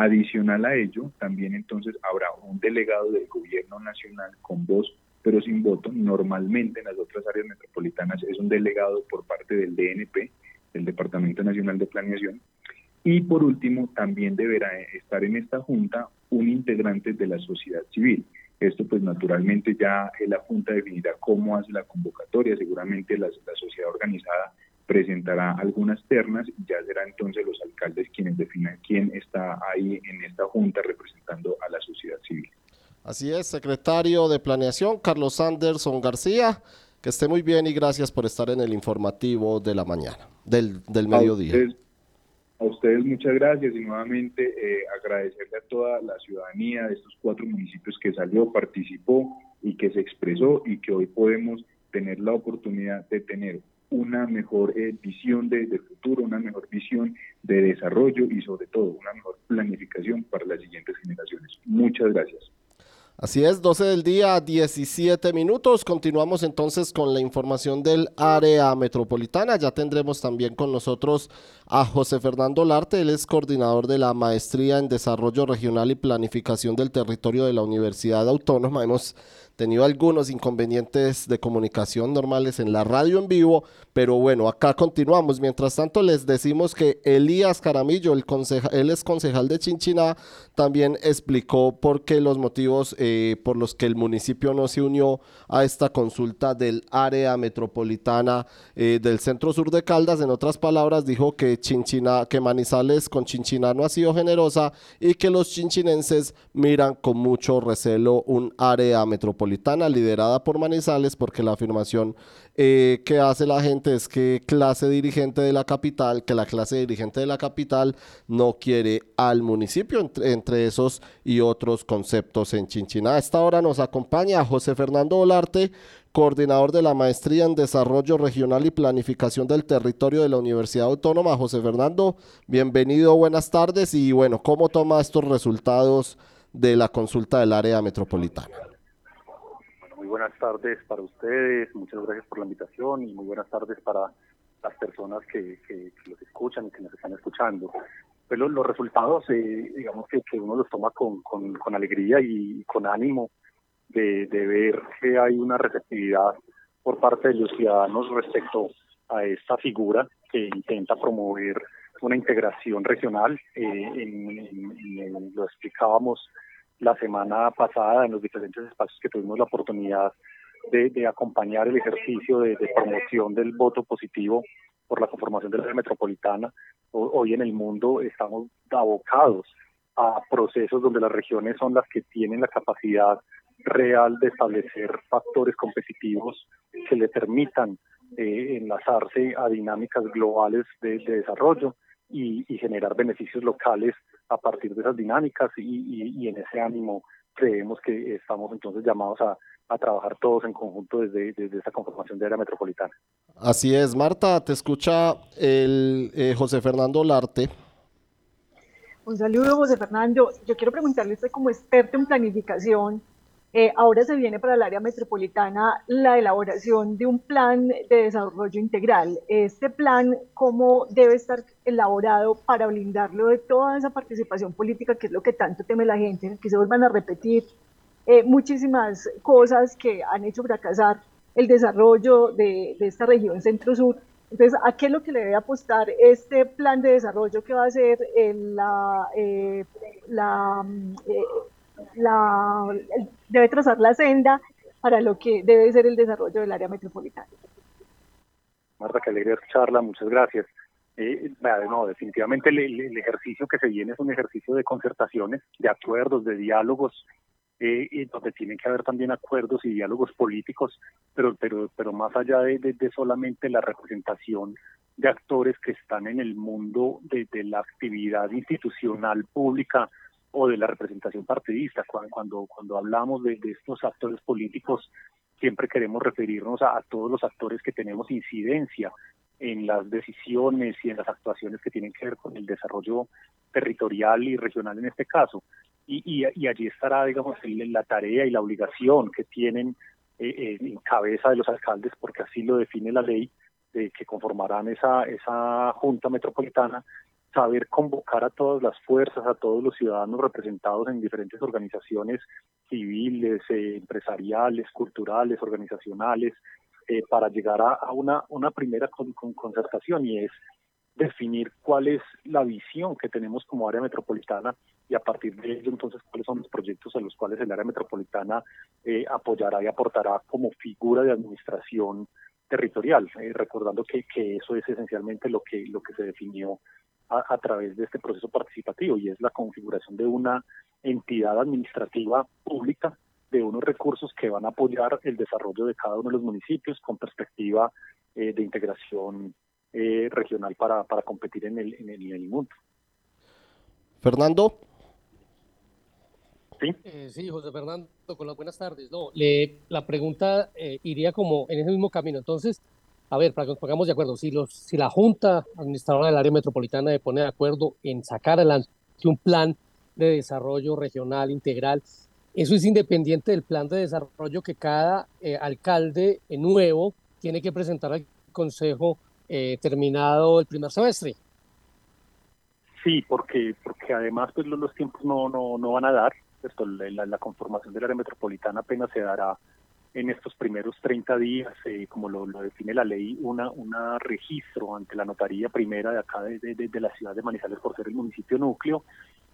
Adicional a ello, también entonces habrá un delegado del gobierno nacional con voz pero sin voto. Normalmente en las otras áreas metropolitanas es un delegado por parte del DNP, del Departamento Nacional de Planeación. Y por último, también deberá estar en esta junta un integrante de la sociedad civil. Esto pues naturalmente ya la Junta definirá cómo hace la convocatoria, seguramente la, la sociedad organizada presentará algunas ternas y ya será entonces los alcaldes quienes definan quién está ahí en esta junta representando a la sociedad civil. Así es, secretario de Planeación, Carlos Anderson García, que esté muy bien y gracias por estar en el informativo de la mañana, del, del mediodía. A ustedes, a ustedes, muchas gracias y nuevamente eh, agradecerle a toda la ciudadanía de estos cuatro municipios que salió, participó y que se expresó y que hoy podemos tener la oportunidad de tener una mejor eh, visión de, de, futuro, una mejor visión de desarrollo y sobre todo una mejor planificación para las siguientes generaciones. Muchas gracias. Así es, 12 del día, 17 minutos. Continuamos entonces con la información del área metropolitana. Ya tendremos también con nosotros a José Fernando Larte, él es coordinador de la Maestría en Desarrollo Regional y Planificación del Territorio de la Universidad Autónoma. Hemos tenido algunos inconvenientes de comunicación normales en la radio en vivo, pero bueno, acá continuamos. Mientras tanto, les decimos que Elías Caramillo, el conceja, él es concejal de Chinchiná, también explicó por qué los motivos eh, por los que el municipio no se unió a esta consulta del área metropolitana eh, del centro sur de Caldas. En otras palabras, dijo que Chinchiná, que Manizales con Chinchiná no ha sido generosa y que los chinchinenses miran con mucho recelo un área metropolitana liderada por Manizales porque la afirmación eh, que hace la gente es que clase dirigente de la capital, que la clase dirigente de la capital no quiere al municipio, entre, entre esos y otros conceptos en Chinchiná. A esta hora nos acompaña José Fernando Olarte, coordinador de la Maestría en Desarrollo Regional y Planificación del Territorio de la Universidad Autónoma. José Fernando, bienvenido, buenas tardes y bueno, ¿cómo toma estos resultados de la consulta del área metropolitana? Buenas tardes para ustedes, muchas gracias por la invitación y muy buenas tardes para las personas que, que, que los escuchan y que nos están escuchando. Pues los, los resultados, eh, digamos que, que, uno los toma con, con, con alegría y con ánimo de, de, ver que hay una receptividad por parte de los ciudadanos respecto a esta figura que intenta promover una integración regional. Eh, en, en, en, lo explicábamos la semana pasada en los diferentes espacios que tuvimos la oportunidad de, de acompañar el ejercicio de, de, promoción del voto positivo por la conformación de la metropolitana. Hoy en el mundo estamos abocados a procesos donde las regiones son las que tienen la capacidad real de establecer factores competitivos que le permitan eh, enlazarse a dinámicas globales de, de desarrollo y, y, generar beneficios locales a partir de esas dinámicas y, y, y, en ese ánimo creemos que estamos entonces llamados a, a trabajar todos en conjunto desde, desde esa conformación de área metropolitana. Así es, Marta, te escucha el eh, José Fernando Larte. Un saludo, José Fernando. Yo quiero preguntarle usted como experto en planificación, Eh, ahora se viene para el área metropolitana la elaboración de un plan de desarrollo integral. Este plan, ¿cómo debe estar elaborado para blindarlo de toda esa participación política, que es lo que tanto teme la gente, que se vuelvan a repetir eh, muchísimas cosas que han hecho fracasar el desarrollo de, esta región centro-sur? Entonces, ¿a qué es lo que le debe apostar este plan de desarrollo que va a ser la, eh, la la, debe trazar la senda para lo que debe ser el desarrollo del área metropolitana. Marta, qué alegría escucharla, muchas gracias. Eh, no, definitivamente el, ejercicio que se viene es un ejercicio de concertaciones, de acuerdos, de diálogos, eh, y donde tienen que haber también acuerdos y diálogos políticos, pero, pero, pero más allá de, de, solamente la representación de actores que están en el mundo de, de la actividad institucional pública o de la representación partidista. Cuando, cuando hablamos de, estos actores políticos, siempre queremos referirnos a, todos los actores que tenemos incidencia en las decisiones y en las actuaciones que tienen que ver con el desarrollo territorial y regional en este caso. Y, y, allí estará, digamos, la tarea y la obligación que tienen eh, en cabeza de los alcaldes, porque así lo define la ley, de que conformarán esa, esa junta metropolitana saber convocar a todas las fuerzas, a todos los ciudadanos representados en diferentes organizaciones civiles, eh, empresariales, culturales, organizacionales, eh, para llegar a, una, una primera con, concertación y es definir cuál es la visión que tenemos como área metropolitana y a partir de ello entonces cuáles son los proyectos a los cuales el área metropolitana eh, apoyará y aportará como figura de administración territorial, recordando que, que eso es esencialmente lo que, lo que se definió a, través de este proceso participativo y es la configuración de una entidad administrativa pública de unos recursos que van a apoyar el desarrollo de cada uno de los municipios con perspectiva eh, de integración eh, regional para, para competir en el, en, el, mundo. Fernando. Sí. Eh, sí, José Fernando, con las buenas tardes. No, le, la pregunta iría como en ese mismo camino. Entonces, a ver, para que nos pongamos de acuerdo, si, los, si la Junta Administradora del Área Metropolitana se pone de acuerdo en sacar adelante un plan de desarrollo regional integral, eso es independiente del plan de desarrollo que cada eh, alcalde nuevo tiene que presentar al Consejo eh, terminado el primer semestre. Sí, porque, porque además pues, los, tiempos no, no, no van a dar. Esto, la, la conformación del área metropolitana apenas se dará en estos primeros 30 días, eh, como lo, define la ley, una, una registro ante la notaría primera de acá de, de, la ciudad de Manizales por ser el municipio núcleo.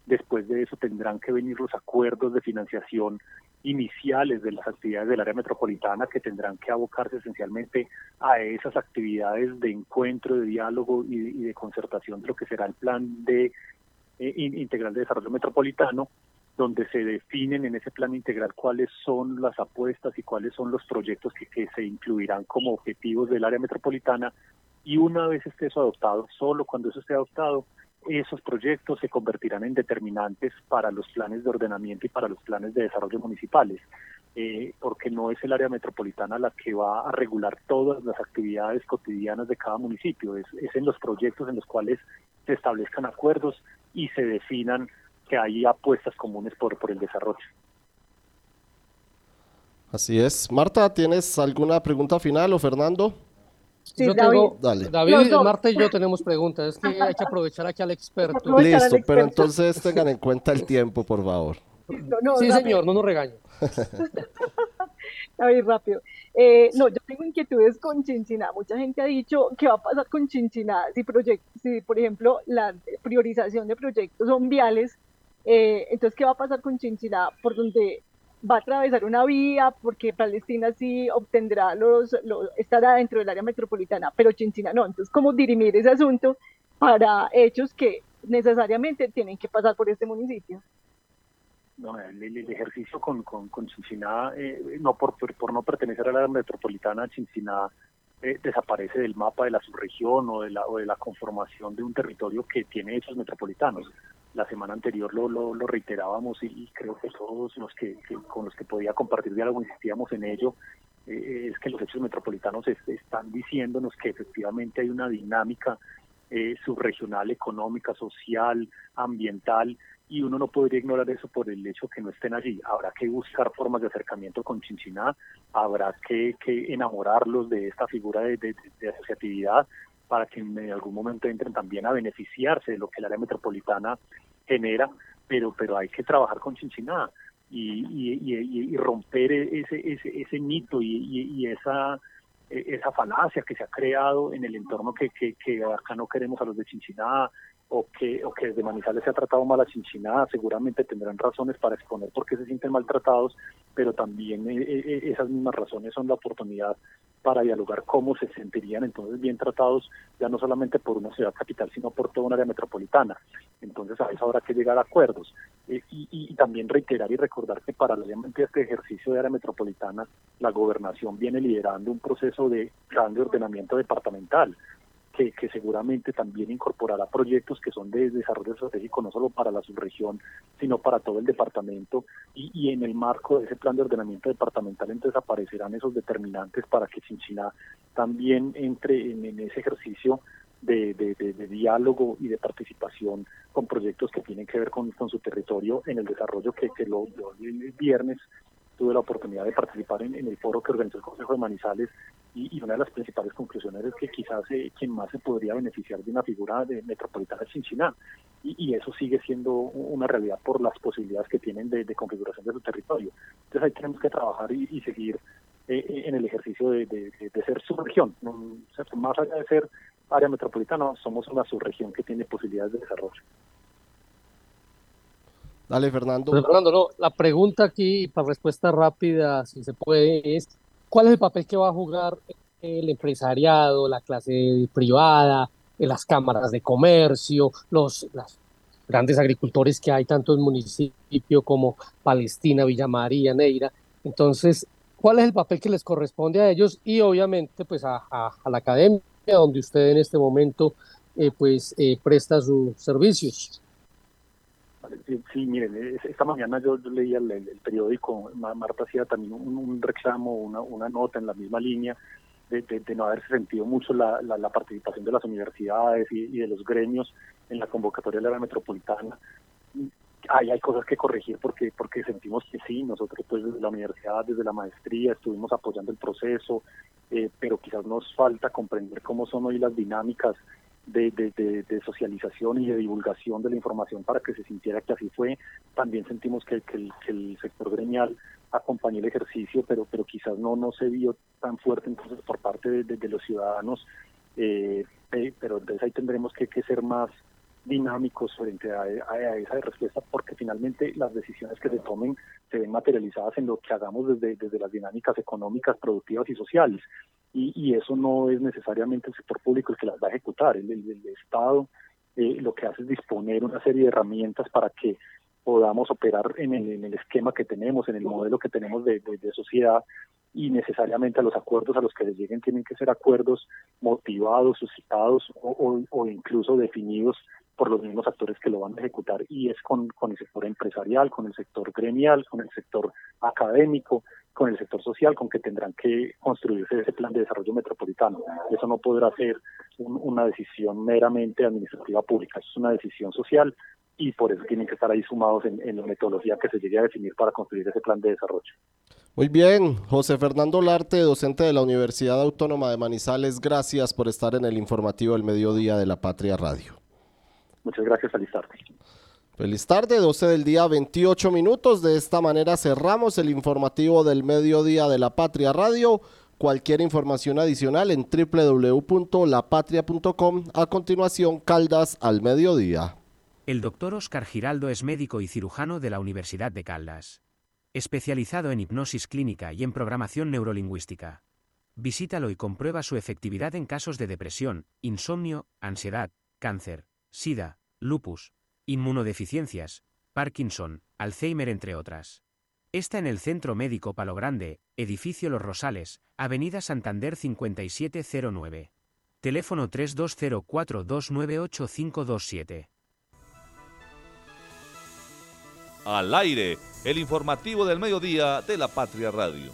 Después de eso tendrán que venir los acuerdos de financiación iniciales de las actividades del área metropolitana que tendrán que abocarse esencialmente a esas actividades de encuentro, de diálogo y, de concertación de lo que será el plan de eh, integral de desarrollo metropolitano donde se definen en ese plan integral cuáles son las apuestas y cuáles son los proyectos que, se incluirán como objetivos del área metropolitana. Y una vez esté eso adoptado, solo cuando eso esté adoptado, esos proyectos se convertirán en determinantes para los planes de ordenamiento y para los planes de desarrollo municipales, eh, porque no es el área metropolitana la que va a regular todas las actividades cotidianas de cada municipio, es, es en los proyectos en los cuales se establezcan acuerdos y se definan que hay apuestas comunes por, por el desarrollo. Así es. Marta, ¿tienes alguna pregunta final o Fernando? Sí, yo David. Dale. David, Marta y yo tenemos preguntas. Es que hay que aprovechar aquí al experto. Listo, pero entonces tengan en cuenta el tiempo, por favor. sí, señor, no nos regañe. David, rápido. Eh, no, yo tengo inquietudes con Chinchiná. Mucha gente ha dicho qué va a pasar con Chinchiná si, si, por ejemplo, la priorización de proyectos son viales eh, entonces, ¿qué va a pasar con Chinchiná? Por donde va a atravesar una vía, porque Palestina sí obtendrá los, estará dentro del área metropolitana, pero Chinchiná no. Entonces, ¿cómo dirimir ese asunto para hechos que necesariamente tienen que pasar por este municipio? No, el, ejercicio con, con, Chinchiná, eh, no por, por, no pertenecer al área metropolitana, Chinchiná eh, desaparece del mapa de la subregión o de la, o de la conformación de un territorio que tiene hechos metropolitanos la semana anterior lo, lo, reiterábamos y, creo que todos los que, con los que podía compartir diálogo insistíamos en ello, eh, es que los hechos metropolitanos están diciéndonos que efectivamente hay una dinámica eh, subregional, económica, social, ambiental, y uno no podría ignorar eso por el hecho que no estén allí. Habrá que buscar formas de acercamiento con Chinchiná, habrá que, enamorarlos de esta figura de, asociatividad para que en algún momento entren también a beneficiarse de lo que el área metropolitana genera, pero, pero hay que trabajar con Chinchiná y, romper ese, ese, ese mito y, esa esa falacia que se ha creado en el entorno que, que, que acá no queremos a los de Chinchiná, o que, o que desde Manizales se ha tratado mal a Chinchiná, seguramente tendrán razones para exponer por qué se sienten maltratados, pero también eh, eh, eh, esas mismas razones son la oportunidad para dialogar cómo se sentirían entonces bien tratados, ya no solamente por una ciudad capital, sino por toda una área metropolitana. Entonces a eso habrá que llegar a acuerdos. y, y, también reiterar y recordar que paralelamente a este ejercicio de área metropolitana, la gobernación viene liderando un proceso de de ordenamiento departamental que, seguramente también incorporará proyectos que son de desarrollo estratégico no solo para la subregión, sino para todo el departamento. Y, en el marco de ese plan de ordenamiento departamental, entonces aparecerán esos determinantes para que Chinchiná también entre en, ese ejercicio de, diálogo y de participación con proyectos que tienen que ver con, su territorio en el desarrollo que, que lo, el viernes tuve la oportunidad de participar en, el foro que organizó el Consejo de Manizales y, una de las principales conclusiones es que quizás eh, quien más se podría beneficiar de una figura de metropolitana es Chinchiná y, eso sigue siendo una realidad por las posibilidades que tienen de, configuración de su territorio. Entonces ahí tenemos que trabajar y, seguir eh, eh, en el ejercicio de, ser subregión. Más allá de ser área metropolitana, somos una subregión que tiene posibilidades de desarrollo. Dale, Fernando. Pues, Fernando, la pregunta aquí, para respuesta rápida, si se puede, es ¿cuál es el papel que va a jugar el empresariado, la clase privada, las cámaras de comercio, los grandes agricultores que hay tanto en municipio como Palestina, Villa María, Neira? Entonces, ¿cuál es el papel que les corresponde a ellos? Y obviamente, pues a, la academia, donde usted en este momento eh, pues eh, presta sus servicios. Sí, miren, esta mañana yo, leía el, periódico, Marta hacía también un, reclamo, una, una, nota en la misma línea de, no haberse sentido mucho la, la, participación de las universidades y, de los gremios en la convocatoria de la metropolitana. Hay, hay cosas que corregir porque porque sentimos que sí, nosotros pues desde la universidad, desde la maestría estuvimos apoyando el proceso, eh, pero quizás nos falta comprender cómo son hoy las dinámicas de, de, socialización y de divulgación de la información para que se sintiera que así fue. También sentimos que, el, sector gremial acompañó el ejercicio, pero, pero quizás no, no se vio tan fuerte entonces por parte de, los ciudadanos. Eh, eh, pero entonces ahí tendremos que ser más dinámicos frente a, esa respuesta porque finalmente las decisiones que se tomen se ven materializadas en lo que hagamos desde, desde las dinámicas económicas, productivas y sociales. Y, eso no es necesariamente el sector público el que las va a ejecutar, el, Estado eh, lo que hace es disponer una serie de herramientas para que podamos operar en el, esquema que tenemos, en el modelo que tenemos de, sociedad. Y necesariamente a los acuerdos a los que les lleguen tienen que ser acuerdos motivados, suscitados o, o, incluso definidos por los mismos actores que lo van a ejecutar y es con, con el sector empresarial, con el sector gremial, con el sector académico, con el sector social, con que tendrán que construirse ese plan de desarrollo metropolitano. Eso no podrá ser una decisión meramente administrativa pública, es una decisión social y por eso tienen que estar ahí sumados en, en la metodología que se llegue a definir para construir ese plan de desarrollo. Muy bien, José Fernando Larte, docente de la Universidad Autónoma de Manizales, gracias por estar en el informativo del mediodía de la Patria Radio. Muchas gracias, feliz tarde. Feliz tarde, 12 del día, 28 minutos. De esta manera cerramos el informativo del mediodía de la Patria Radio. Cualquier información adicional en www.lapatria.com. A continuación, Caldas al mediodía. El doctor Oscar Giraldo es médico y cirujano de la Universidad de Caldas. Especializado en hipnosis clínica y en programación neurolingüística. Visítalo y comprueba su efectividad en casos de depresión, insomnio, ansiedad, cáncer, sida, lupus, inmunodeficiencias, Parkinson, Alzheimer entre otras. Está en el Centro Médico Palo Grande, Edificio Los Rosales, Avenida Santander 5709. Teléfono 3204298527. Al aire, el informativo del mediodía de la Patria Radio.